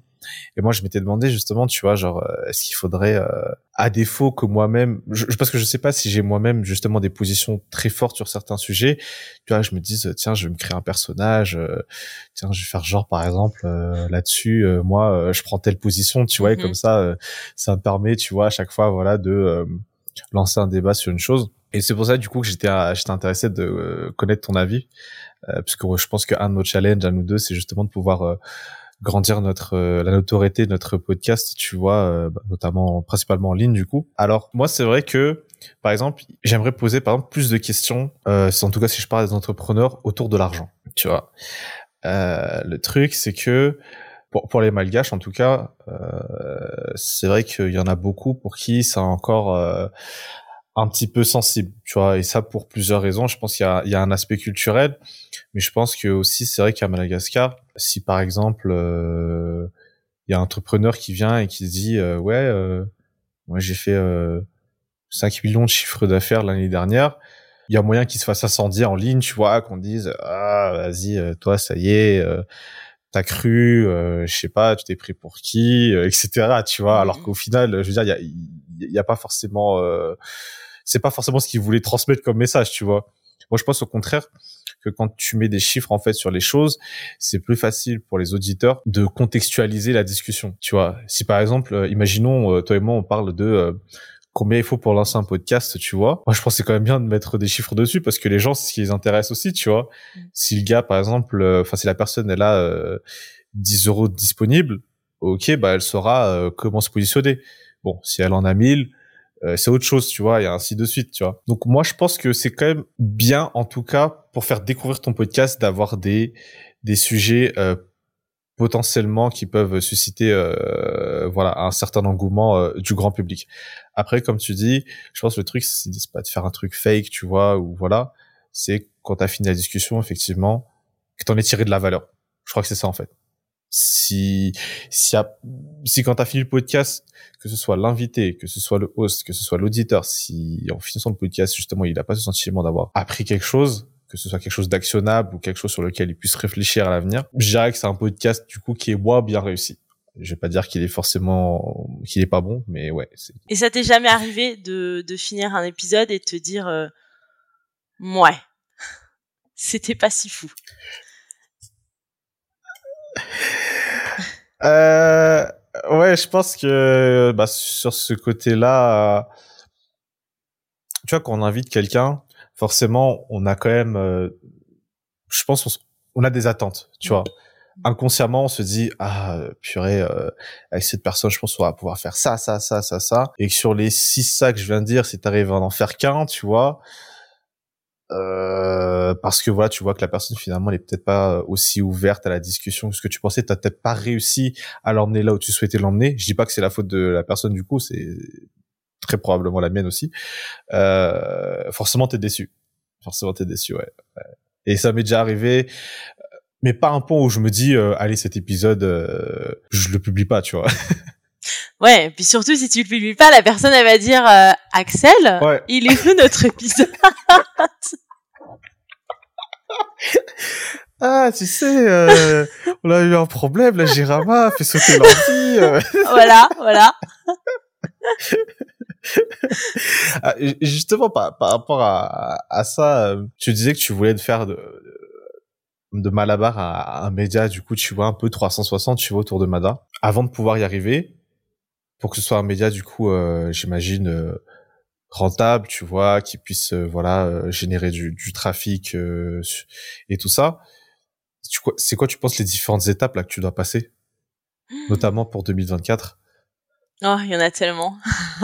et moi je m'étais demandé justement tu vois genre euh, est-ce qu'il faudrait euh, à défaut que moi-même je, parce que je sais pas si j'ai moi-même justement des positions très fortes sur certains sujets tu vois je me dise tiens je vais me créer un personnage euh, tiens je vais faire genre par exemple euh, là-dessus euh, moi euh, je prends telle position tu vois et Mhm. comme ça euh, ça me permet tu vois à chaque fois voilà de euh, lancer un débat sur une chose. Et c'est pour ça du coup que j'étais euh, j'étais intéressé de euh, connaître ton avis. Euh, parce je pense qu'un de nos challenges à nous deux c'est justement de pouvoir euh, grandir notre euh, la notoriété de notre podcast tu vois euh, bah, notamment principalement en ligne du coup. Alors moi c'est vrai que par exemple j'aimerais poser par exemple plus de questions en tout cas si je parle des entrepreneurs autour de l'argent tu vois. Le truc c'est que pour, pour les malgaches en tout cas euh, c'est vrai qu'il y en a beaucoup pour qui c'est encore euh, un petit peu sensible, tu vois, et ça pour plusieurs raisons. Je pense qu'il y a, y a un aspect culturel, mais je pense que aussi c'est vrai qu'à Madagascar, si par exemple euh, il y a un entrepreneur qui vient et qui dit euh, ouais, euh, moi j'ai fait euh, 5 millions de chiffres d'affaires l'année dernière, il y a moyen qu'il se fasse incendier en ligne, tu vois, qu'on dise ah vas-y euh, toi ça y est. T'as cru, euh, je sais pas, tu t'es pris pour qui, euh, etc. Tu vois, alors Mhm. qu'au final, je veux dire, il y a, il y a pas forcément, euh, c'est pas forcément ce qu'il voulait transmettre comme message, tu vois. Moi, je pense au contraire que quand tu mets des chiffres en fait sur les choses, c'est plus facile pour les auditeurs de contextualiser la discussion. Tu vois, si par exemple, euh, imaginons toi et moi on parle de euh, combien il faut pour lancer un podcast, tu vois. Moi, je pense que c'est quand même bien de mettre des chiffres dessus parce que les gens, c'est ce qui les intéresse aussi, tu vois. Mm. Si le gars, par exemple, enfin, si la personne, elle a 10 euros disponibles, ok, bah, elle saura comment se positionner. Bon, si elle en a 1000, euh, c'est autre chose, tu vois, et ainsi de suite, tu vois. Donc moi, je pense que c'est quand même bien, en tout cas, pour faire découvrir ton podcast, d'avoir des des sujets euh, potentiellement qui peuvent susciter, euh, voilà, un certain engouement euh, du grand public. Après, comme tu dis, je pense que le truc, c'est pas de faire un truc fake, tu vois, ou voilà, c'est quand t'as fini la discussion, effectivement, que t'en aies tiré de la valeur. Je crois que c'est ça en fait si si, a, si quand t'as fini le podcast, que ce soit l'invité, que ce soit le host, que ce soit l'auditeur, si en finissant le podcast justement il a pas ce sentiment d'avoir appris quelque chose, que ce soit quelque chose d'actionnable ou quelque chose sur lequel il puisse réfléchir à l'avenir, je dirais que c'est un podcast du coup qui est moi bien réussi. Je vais pas dire qu'il est forcément qu'il est pas bon, mais ouais. Et ça t'est jamais arrivé de de finir un épisode et de te dire euh, ouais, <laughs> c'était pas si fou? Euh, ouais, je pense que bah, sur ce côté-là, tu vois, quand on invite quelqu'un, forcément, on a quand même, euh, je pense, on, a des attentes, tu vois. Inconsciemment, on se dit ah purée, euh, avec cette personne, je pense qu'on va pouvoir faire ça, ça, ça, ça, ça. Et que sur les six que je viens de dire, si t'arrives à en faire qu'un, tu vois, euh, parce que voilà, tu vois que la personne finalement elle est peut-être pas aussi ouverte à la discussion que ce que tu pensais. T'as peut-être pas réussi à l'emmener là où tu souhaitais l'emmener. Je dis pas que c'est la faute de la personne du coup, c'est très probablement la mienne aussi. Euh, forcément, t'es déçu. Forcément, t'es déçu, ouais. Et ça m'est déjà arrivé, mais pas un point où je me dis, euh, allez, cet épisode, euh, je le publie pas, tu vois. <laughs> Ouais, et puis surtout si tu le publies pas, la personne elle va dire euh, Axel, il est où notre épisode <laughs> Ah, tu sais, euh, on a eu un problème, la Girama a fait sauter l'ordi. Euh. <laughs> voilà, voilà. Ah, justement, par, par rapport à, à ça, tu disais que tu voulais faire de, de Malabar à un média, du coup, tu vois, un peu 360, tu vois, autour de Mada. Avant de pouvoir y arriver, pour que ce soit un média du coup euh, j'imagine euh, rentable tu vois qui puisse euh, voilà générer du, du trafic et tout ça. C'est quoi tu penses les différentes étapes là que tu dois passer? Notamment pour 2024 oh il y en a tellement <laughs>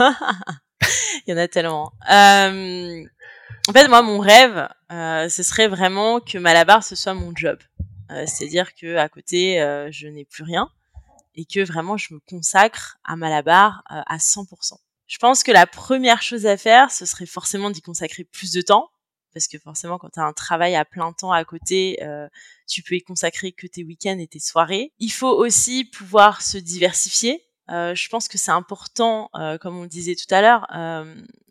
il y en a tellement en fait moi mon rêve ce serait vraiment que Malabar ce soit mon job c'est-à-dire que à côté je n'ai plus rien et que vraiment je me consacre à Malabar euh, à 100%. Je pense que la première chose à faire, ce serait forcément d'y consacrer plus de temps, parce que forcément quand tu as un travail à plein temps à côté, euh, tu peux y consacrer que tes week-ends et tes soirées. Il faut aussi pouvoir se diversifier. Euh, je pense que c'est important, comme on le disait tout à l'heure,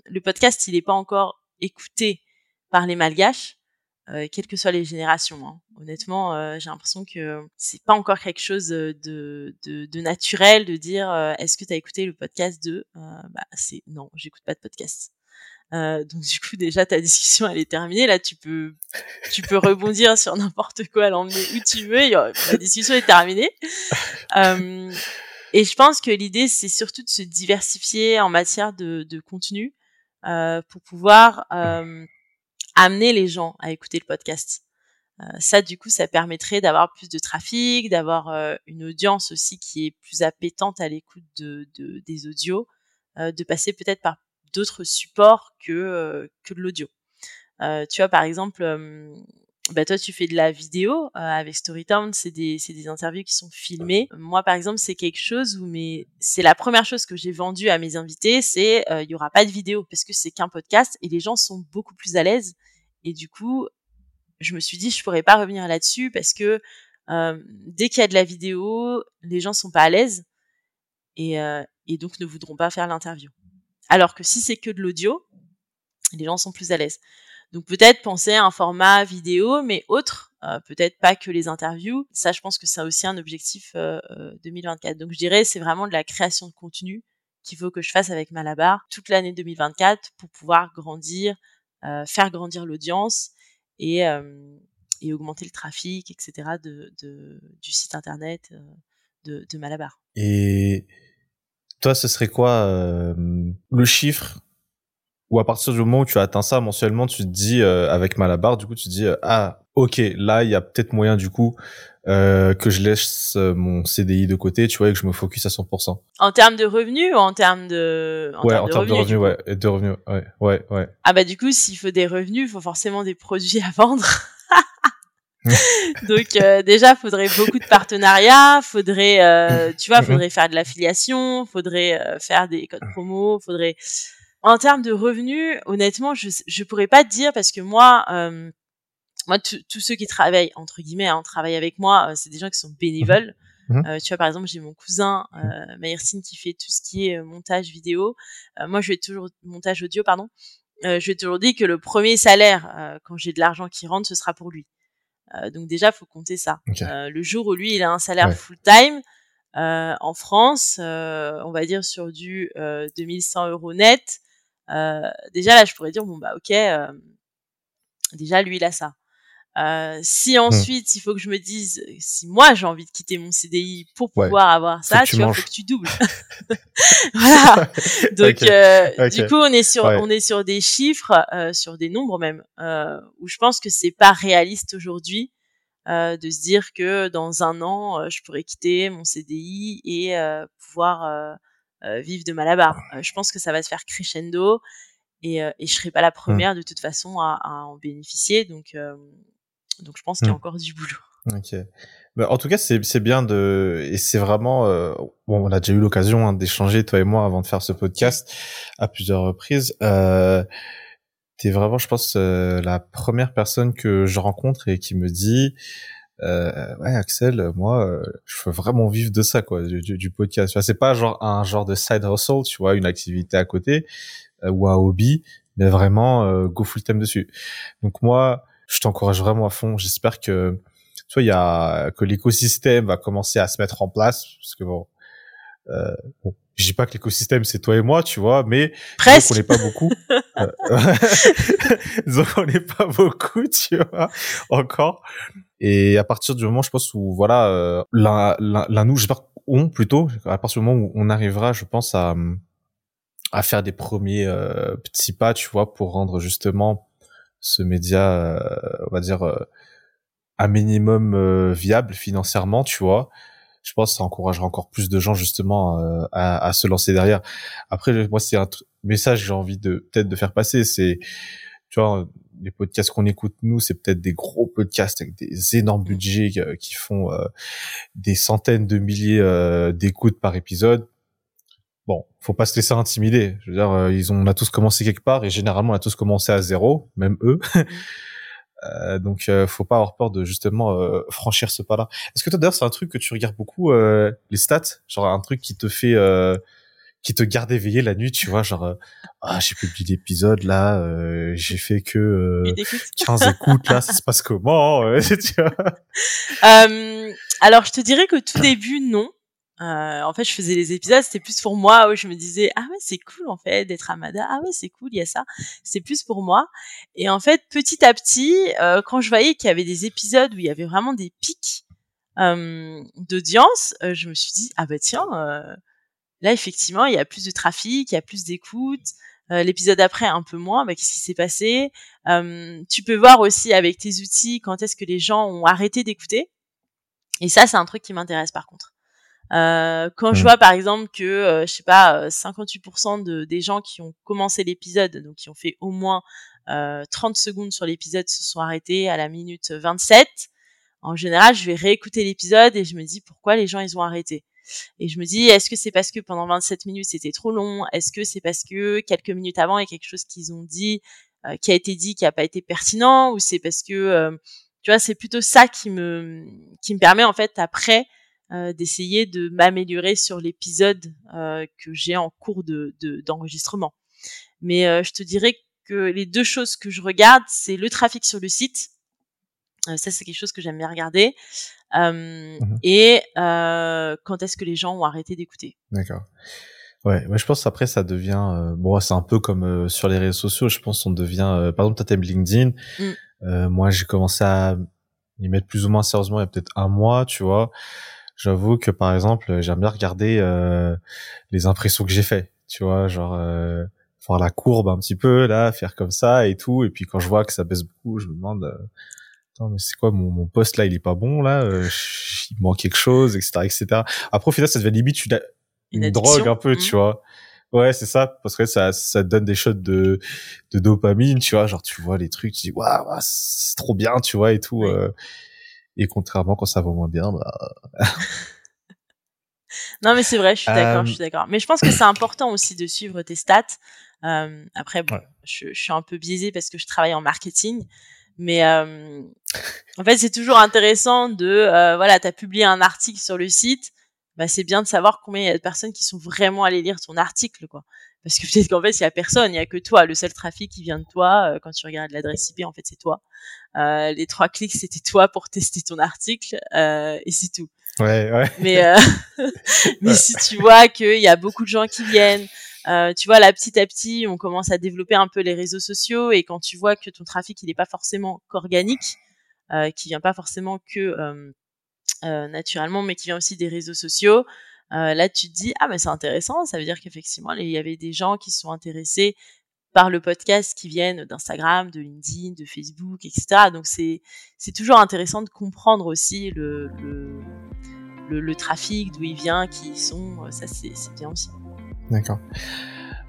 le podcast il n'est pas encore écouté par les malgaches. Euh, quelles que soient les générations. Hein. Honnêtement, euh, j'ai l'impression que c'est pas encore quelque chose de, de, de naturel de dire euh, est-ce que tu as écouté le podcast de bah c'est non, j'écoute pas de podcast. donc du coup déjà ta discussion elle est terminée là tu peux tu peux rebondir sur n'importe quoi l'emmener où tu veux la discussion est terminée et je pense que l'idée c'est surtout de se diversifier en matière de, de contenu pour pouvoir amener les gens à écouter le podcast. Euh, ça, du coup, ça permettrait d'avoir plus de trafic, d'avoir euh, une audience aussi qui est plus appétante à l'écoute de, des audios, euh, de passer peut-être par d'autres supports que que de l'audio. tu vois, par exemple, bah toi tu fais de la vidéo avec Storytown, c'est des interviews qui sont filmées. Moi par exemple, c'est quelque chose où mais c'est la première chose que j'ai vendue à mes invités, c'est il y aura pas de vidéo parce que c'est qu'un podcast et les gens sont beaucoup plus à l'aise et du coup, je me suis dit, je pourrais pas revenir là-dessus parce que euh, dès qu'il y a de la vidéo, les gens sont pas à l'aise euh, et donc ne voudront pas faire l'interview. Alors que si c'est que de l'audio, les gens sont plus à l'aise. Donc peut-être penser à un format vidéo, mais autre, euh, peut-être pas que les interviews. Ça, je pense que c'est aussi un objectif 2024. Donc je dirais, c'est vraiment de la création de contenu qu'il faut que je fasse avec Malabar toute l'année 2024 pour pouvoir grandir, euh, faire grandir l'audience et, euh, augmenter le trafic, etc. de, du site internet de Malabar. Et toi, ce serait quoi le chiffre ou à partir du moment où tu as atteint ça mensuellement, tu te dis avec Malabar, du coup, tu te dis ah ok, là il y a peut-être moyen du coup euh, que je laisse euh, mon CDI de côté, tu vois, et que je me focus à 100%. En termes de revenus ou en termes de en Ouais, termes en termes de revenus, ouais, de revenus, ouais, ouais, ouais. Ah bah du coup, s'il faut des revenus, il faut forcément des produits à vendre. <laughs> Donc euh, déjà, faudrait beaucoup de partenariats, faudrait, euh, tu vois, faudrait faire de l'affiliation, faudrait euh, faire des codes promo, faudrait. En termes de revenus, honnêtement, je je pourrais pas te dire parce que moi, euh, moi, tous ceux qui travaillent entre guillemets, hein, travaillent avec moi, euh, c'est des gens qui sont bénévoles. Mmh. Mmh. Euh, tu vois, par exemple, j'ai mon cousin mmh. euh, Maïrcine qui fait tout ce qui est euh, montage vidéo. Euh, moi, je vais toujours montage audio, pardon. je vais toujours dire que le premier salaire, quand j'ai de l'argent qui rentre, ce sera pour lui. donc déjà, faut compter ça. le jour où lui, il a un salaire full time en France, on va dire sur du 2100 euros net. Déjà là, je pourrais dire bon bah ok, déjà lui il a ça. Euh, si mmh. ensuite il faut que je me dise si moi j'ai envie de quitter mon CDI pour pouvoir avoir ça, tu, vois, faut que tu doubles. <laughs> voilà. <laughs> Donc euh, du coup on est sur on est sur des chiffres, euh, sur des nombres même euh, où je pense que c'est pas réaliste aujourd'hui euh, de se dire que dans un an euh, je pourrais quitter mon CDI et pouvoir vivre de Malabar. je pense que ça va se faire crescendo et, et je serai pas la première de toute façon à, à en bénéficier donc donc je pense qu'il y a mmh. encore du boulot. Ok. Bah, en tout cas, c'est c'est bien de et c'est vraiment euh, bon, on a déjà eu l'occasion hein, d'échanger toi et moi avant de faire ce podcast à plusieurs reprises. Euh, T'es vraiment, je pense, euh, la première personne que je rencontre et qui me dit euh, ouais Axel, moi, euh, je veux vraiment vivre de ça quoi, du, du, podcast. Enfin, c'est pas genre un genre de side hustle, tu vois, une activité à côté ou un hobby, mais vraiment go full time dessus. Donc moi je t'encourage vraiment à fond. J'espère que tu vois, il y a que l'écosystème va commencer à se mettre en place parce que bon, euh, bon je dis pas que l'écosystème c'est toi et moi, tu vois, mais presque. on n'est pas beaucoup. <laughs> <laughs> disons qu'on n'est pas beaucoup, tu vois, encore. Et à partir du moment, je pense où voilà, euh, là, là, nous, j'espère on plutôt, à partir du moment où on arrivera, je pense à à faire des premiers euh, petits pas, tu vois, pour rendre justement ce média, euh, on va dire, euh, un minimum euh, viable financièrement, tu vois je pense que ça encouragera encore plus de gens justement à, à, se lancer derrière. Après, moi, c'est un message que j'ai envie de peut-être de faire passer. C'est, tu vois, les podcasts qu'on écoute nous, c'est peut-être des gros podcasts avec des énormes budgets qui font des centaines de milliers d'écoutes par épisode bon, faut pas se laisser intimider. Je veux dire, euh, ils ont, on a tous commencé quelque part et généralement on a tous commencé à zéro, même eux. <laughs> euh, donc, euh, faut pas avoir peur de justement euh, franchir ce pas-là. Est-ce que toi d'ailleurs c'est un truc que tu regardes beaucoup les stats, genre un truc qui te fait, qui te garde éveillé la nuit, tu vois, genre ah j'ai publié l'épisode là, j'ai fait que 15 écoutes là, ça se passe comment <laughs> tu vois? Alors je te dirais que tout début non. Euh, en fait, je faisais les épisodes, c'était plus pour moi où je me disais ah ouais c'est cool en fait d'être Amada, ah ouais c'est cool il y a ça, c'est plus pour moi. Et en fait, petit à petit, euh, quand je voyais qu'il y avait des épisodes où il y avait vraiment des pics euh, d'audience, euh, je me suis dit ah bah tiens euh, là effectivement il y a plus de trafic, il y a plus d'écoute. L'épisode après un peu moins, bah, qu'est-ce qui s'est passé? Tu peux voir aussi avec tes outils quand est-ce que les gens ont arrêté d'écouter. Et ça, c'est un truc qui m'intéresse par contre. Euh, quand je mmh. vois par exemple que euh, je sais pas 58% euh, de, des gens qui ont commencé l'épisode, donc qui ont fait au moins 30 secondes sur l'épisode, se sont arrêtés à la minute 27. En général, je vais réécouter l'épisode et je me dis pourquoi les gens ils ont arrêté. Et je me dis est-ce que c'est parce que pendant 27 minutes c'était trop long? Est-ce que c'est parce que quelques minutes avant il y a quelque chose qu'ils ont dit qui a été dit qui a pas été pertinent? Ou c'est parce que tu vois c'est plutôt ça qui me qui me permet en fait après euh, d'essayer de m'améliorer sur l'épisode euh, que j'ai en cours de d'enregistrement. Mais euh, je te dirais que les deux choses que je regarde, c'est le trafic sur le site. ça, c'est quelque chose que j'aime bien regarder. Mmh et quand est-ce que les gens ont arrêté d'écouter? D'accord. Ouais, moi je pense après ça devient bon, c'est un peu comme sur les réseaux sociaux. Je pense on devient, par exemple, t'aimes LinkedIn. Mmh. moi, j'ai commencé à y mettre plus ou moins sérieusement il y a peut-être un mois, tu vois. J'avoue que par exemple, j'aime bien regarder euh, les impressions que j'ai fait, tu vois, genre euh, voir la courbe un petit peu là, faire comme ça et tout. Et puis quand je vois que ça baisse beaucoup, je me demande, euh, attends mais c'est quoi mon, mon poste là, il est pas bon là, euh, il manque quelque chose, etc., etc. Après au final, ça devient limite une, une, drogue un peu, tu mmh. vois. Ouais, c'est ça, parce que ça, ça te donne des shots de, de dopamine, tu vois, genre tu vois les trucs, tu dis waouh, c'est trop bien, tu vois et tout. Euh, et contrairement quand ça va moins bien, bah. <laughs> non mais c'est vrai, je suis d'accord, je suis d'accord. Mais je pense que c'est important aussi de suivre tes stats. Euh, après, bon, je, je, suis un peu biaisée parce que je travaille en marketing, mais euh, en fait c'est toujours intéressant de, euh, voilà, t'as publié un article sur le site bah, c'est bien de savoir combien il y a de personnes qui sont vraiment allées lire ton article, quoi. Parce que peut-être qu'en fait, il y a personne, il y a que toi. Le seul trafic qui vient de toi, euh, quand tu regardes l'adresse IP, en fait, c'est toi. Euh, les trois clics, c'était toi pour tester ton article, euh, et c'est tout. Ouais, ouais. Mais, euh, <laughs> mais si tu vois qu'il y a beaucoup de gens qui viennent, euh, tu vois, là, petit à petit, on commence à développer un peu les réseaux sociaux, et quand tu vois que ton trafic, il n'est pas forcément qu'organique, euh, qui vient pas forcément que euh, naturellement, mais qui vient aussi des réseaux sociaux. Euh, là, tu te dis ah mais c'est intéressant, ça veut dire qu'effectivement il y avait des gens qui sont intéressés par le podcast qui viennent d'Instagram, de LinkedIn, de Facebook, etc. Donc c'est c'est toujours intéressant de comprendre aussi le le, trafic, d'où il vient, qui ils sont. Ça c'est bien aussi. D'accord.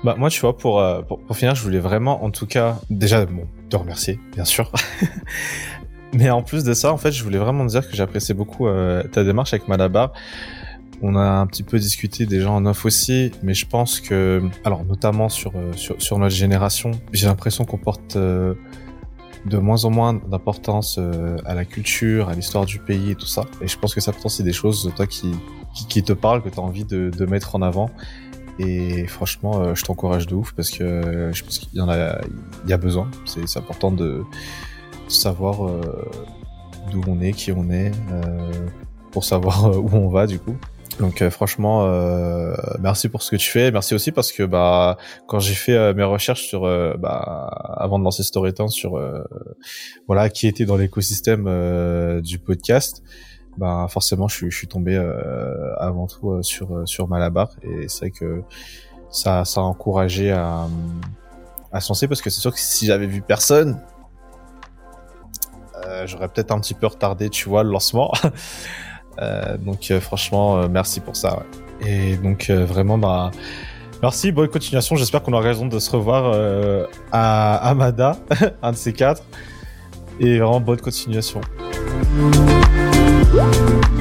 Bah moi tu vois pour, euh, pour, pour finir je voulais vraiment en tout cas déjà bon te remercier bien sûr <laughs> Mais en plus de ça, en fait, je voulais vraiment dire que j'appréciais beaucoup euh, ta démarche avec Malabar. On a un petit peu discuté déjà en off aussi, mais je pense que, alors notamment sur euh, sur, sur, notre génération, j'ai l'impression qu'on porte euh, de moins en moins d'importance à la culture, à l'histoire du pays et tout ça. Et je pense que ça pourtant c'est des choses toi qui, qui, qui te parlent, que tu as envie de, de mettre en avant. Et franchement, je t'encourage de ouf parce que je pense qu'il y en a, il y a besoin. C'est important de savoir euh, d'où on est, qui on est, euh, pour savoir euh, où on va du coup. Donc franchement, euh, merci pour ce que tu fais. Merci aussi parce que bah quand j'ai fait mes recherches sur bah avant de lancer Storytime sur voilà qui était dans l'écosystème du podcast, bah forcément je suis tombé avant tout sur sur Malabar et c'est que ça ça a encouragé à à se lancer parce que c'est sûr que si j'avais vu personne, euh, j'aurais peut-être un petit peu retardé, tu vois, le lancement. <laughs> Euh, donc euh, franchement, merci pour ça. Et donc vraiment, bah, merci, bonne continuation. J'espère qu'on aura raison de se revoir à Amada, <laughs> un de ces quatre. Et vraiment bonne continuation. Woo!